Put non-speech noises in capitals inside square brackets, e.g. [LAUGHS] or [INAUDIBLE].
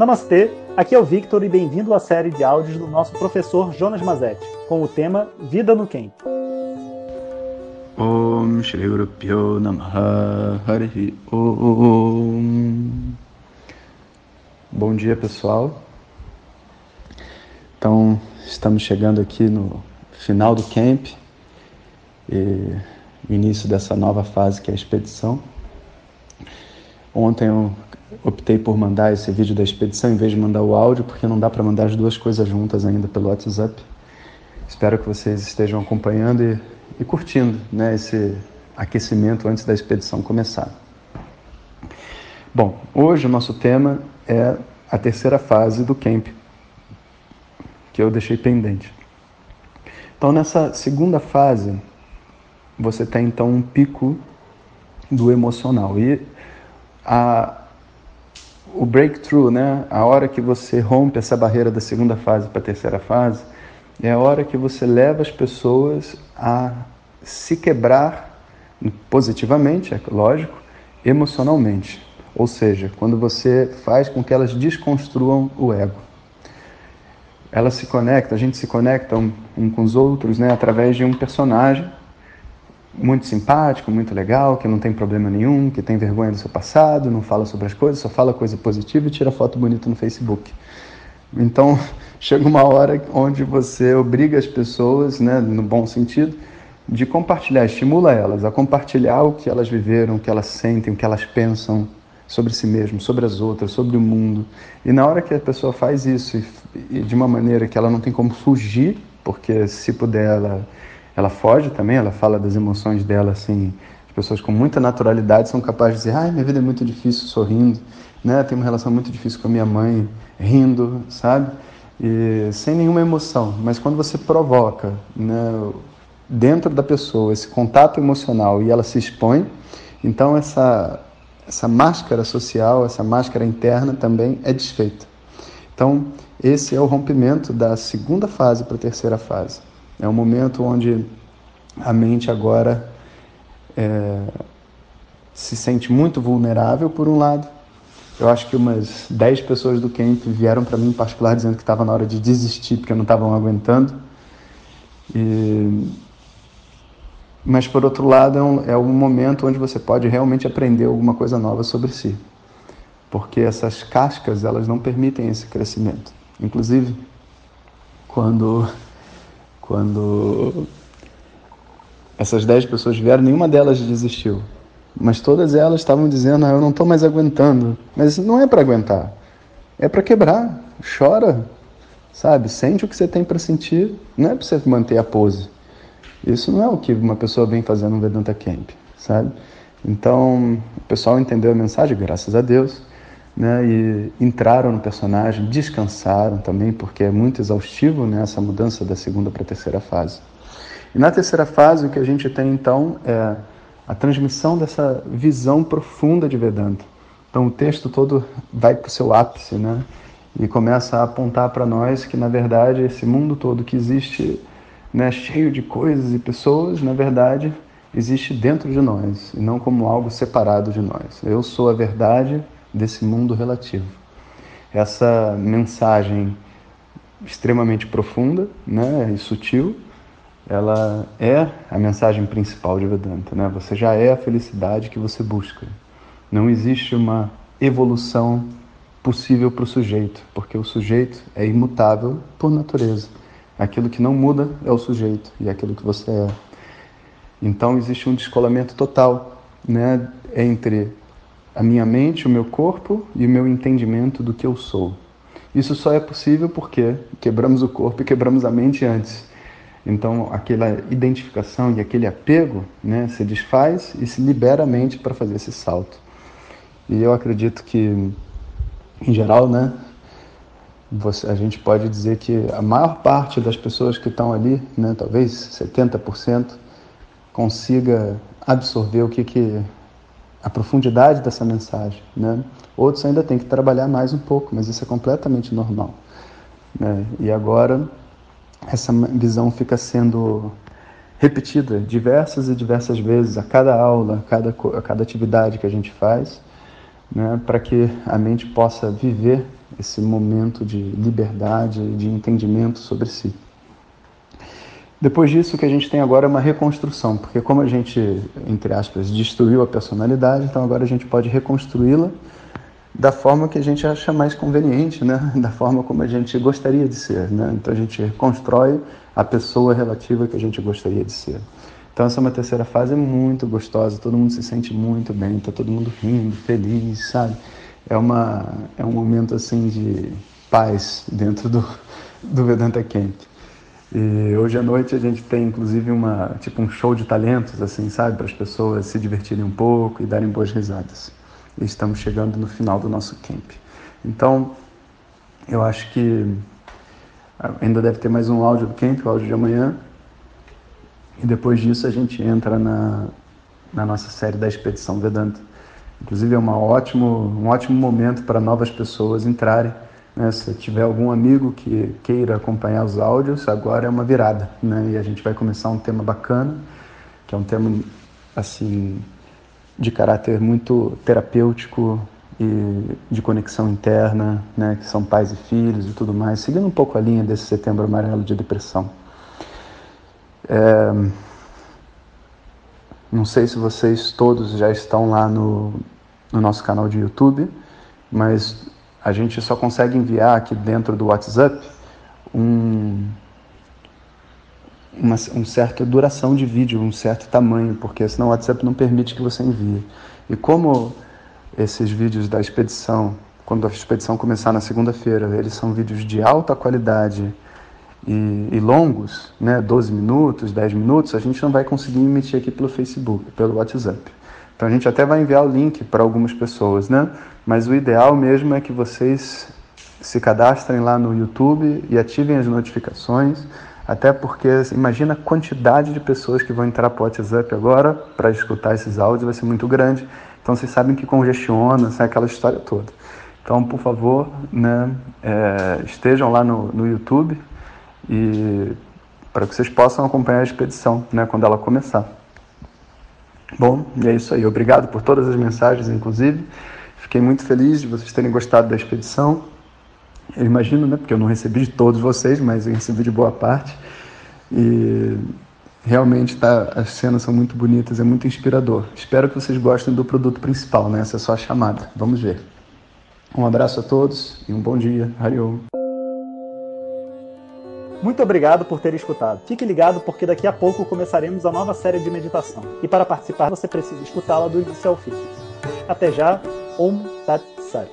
Namastê, aqui é o Victor e bem-vindo à série de áudios do nosso professor Jonas Mazetti, com o tema Vida no Camp. Om Shri Guru Bom dia pessoal. Então, estamos chegando aqui no final do camp e início dessa nova fase que é a expedição. Ontem eu optei por mandar esse vídeo da expedição em vez de mandar o áudio, porque não dá para mandar as duas coisas juntas ainda pelo WhatsApp. Espero que vocês estejam acompanhando e, e curtindo né, esse aquecimento antes da expedição começar. Bom, hoje o nosso tema é a terceira fase do camp, que eu deixei pendente. Então, nessa segunda fase, você tem então um pico do emocional. E a, o breakthrough, né? a hora que você rompe essa barreira da segunda fase para a terceira fase, é a hora que você leva as pessoas a se quebrar positivamente, é lógico, emocionalmente. Ou seja, quando você faz com que elas desconstruam o ego. Elas se conectam, a gente se conecta um, um com os outros né, através de um personagem muito simpático, muito legal, que não tem problema nenhum, que tem vergonha do seu passado, não fala sobre as coisas, só fala coisa positiva e tira foto bonita no Facebook. Então, [LAUGHS] chega uma hora onde você obriga as pessoas, né, no bom sentido, de compartilhar, estimula elas a compartilhar o que elas viveram, o que elas sentem, o que elas pensam sobre si mesmas, sobre as outras, sobre o mundo. E na hora que a pessoa faz isso e, de uma maneira que ela não tem como fugir, porque se puder ela ela foge também, ela fala das emoções dela assim. As pessoas com muita naturalidade são capazes de dizer: ai, minha vida é muito difícil sorrindo, né? Tenho uma relação muito difícil com a minha mãe, rindo, sabe? E sem nenhuma emoção. Mas quando você provoca, né, dentro da pessoa esse contato emocional e ela se expõe, então essa essa máscara social, essa máscara interna também é desfeita. Então, esse é o rompimento da segunda fase para a terceira fase. É um momento onde a mente agora é, se sente muito vulnerável, por um lado. Eu acho que umas 10 pessoas do camp vieram para mim em particular dizendo que estava na hora de desistir porque não estavam aguentando. E... Mas, por outro lado, é um, é um momento onde você pode realmente aprender alguma coisa nova sobre si. Porque essas cascas, elas não permitem esse crescimento. Inclusive, quando quando essas dez pessoas vieram, nenhuma delas desistiu. Mas todas elas estavam dizendo: ah, Eu não estou mais aguentando. Mas não é para aguentar, é para quebrar. Chora, sabe? Sente o que você tem para sentir. Não é para você manter a pose. Isso não é o que uma pessoa vem fazendo no Vedanta Camp, sabe? Então, o pessoal entendeu a mensagem, graças a Deus né, e entraram no personagem, descansaram também, porque é muito exaustivo né, essa mudança da segunda para a terceira fase. E na terceira fase, o que a gente tem então é a transmissão dessa visão profunda de Vedanta. Então o texto todo vai para o seu ápice, né? E começa a apontar para nós que, na verdade, esse mundo todo que existe, né, cheio de coisas e pessoas, na verdade, existe dentro de nós, e não como algo separado de nós. Eu sou a verdade desse mundo relativo. Essa mensagem extremamente profunda né, e sutil, ela é a mensagem principal de Vedanta. Né? Você já é a felicidade que você busca. Não existe uma evolução possível para o sujeito, porque o sujeito é imutável por natureza. Aquilo que não muda é o sujeito e é aquilo que você é. Então existe um descolamento total né, entre a minha mente, o meu corpo e o meu entendimento do que eu sou. Isso só é possível porque quebramos o corpo e quebramos a mente antes. Então, aquela identificação e aquele apego né, se desfaz e se libera a mente para fazer esse salto. E eu acredito que, em geral, né, você, a gente pode dizer que a maior parte das pessoas que estão ali, né, talvez 70%, consiga absorver o que, que a profundidade dessa mensagem. Né? Outros ainda têm que trabalhar mais um pouco, mas isso é completamente normal. Né? E agora essa visão fica sendo repetida diversas e diversas vezes a cada aula, a cada, a cada atividade que a gente faz, né? para que a mente possa viver esse momento de liberdade, de entendimento sobre si. Depois disso, o que a gente tem agora é uma reconstrução, porque como a gente, entre aspas, destruiu a personalidade, então agora a gente pode reconstruí-la da forma que a gente acha mais conveniente, né? [LAUGHS] da forma como a gente gostaria de ser. Né? Então a gente reconstrói a pessoa relativa que a gente gostaria de ser. Então essa é uma terceira fase muito gostosa, todo mundo se sente muito bem, está todo mundo rindo, feliz, sabe? É, uma, é um momento assim de paz dentro do, do Vedanta Camp. E hoje à noite a gente tem inclusive uma tipo um show de talentos assim, sabe, para as pessoas se divertirem um pouco e darem boas risadas. E estamos chegando no final do nosso camp. Então, eu acho que ainda deve ter mais um áudio do camp, o áudio de amanhã. E depois disso a gente entra na, na nossa série da expedição Vedanta. Inclusive é uma ótimo, um ótimo momento para novas pessoas entrarem né? Se tiver algum amigo que queira acompanhar os áudios, agora é uma virada. Né? E a gente vai começar um tema bacana, que é um tema assim de caráter muito terapêutico e de conexão interna, né? que são pais e filhos e tudo mais, seguindo um pouco a linha desse setembro amarelo de depressão. É... Não sei se vocês todos já estão lá no, no nosso canal de YouTube, mas a gente só consegue enviar aqui dentro do WhatsApp um, uma um certa duração de vídeo, um certo tamanho, porque senão o WhatsApp não permite que você envie. E como esses vídeos da expedição, quando a expedição começar na segunda-feira, eles são vídeos de alta qualidade e, e, longos, né, 12 minutos, 10 minutos, a gente não vai conseguir emitir aqui pelo Facebook, pelo WhatsApp. Então a gente até vai enviar o link para algumas pessoas, né? Mas o ideal mesmo é que vocês se cadastrem lá no YouTube e ativem as notificações, até porque imagina a quantidade de pessoas que vão entrar para o WhatsApp agora para escutar esses áudios, vai ser muito grande. Então vocês sabem que congestiona, sabe aquela história toda. Então, por favor, né, é, estejam lá no, no YouTube e para que vocês possam acompanhar a expedição né, quando ela começar. Bom, e é isso aí. Obrigado por todas as mensagens, inclusive. Fiquei muito feliz de vocês terem gostado da expedição. Eu imagino, né? Porque eu não recebi de todos vocês, mas eu recebi de boa parte. E realmente tá, as cenas são muito bonitas, é muito inspirador. Espero que vocês gostem do produto principal, né? Essa é só a chamada. Vamos ver. Um abraço a todos e um bom dia. Hariom. Muito obrigado por ter escutado. Fique ligado porque daqui a pouco começaremos a nova série de meditação. E para participar você precisa escutá-la do início ao fim. Até já Om Tat Sat.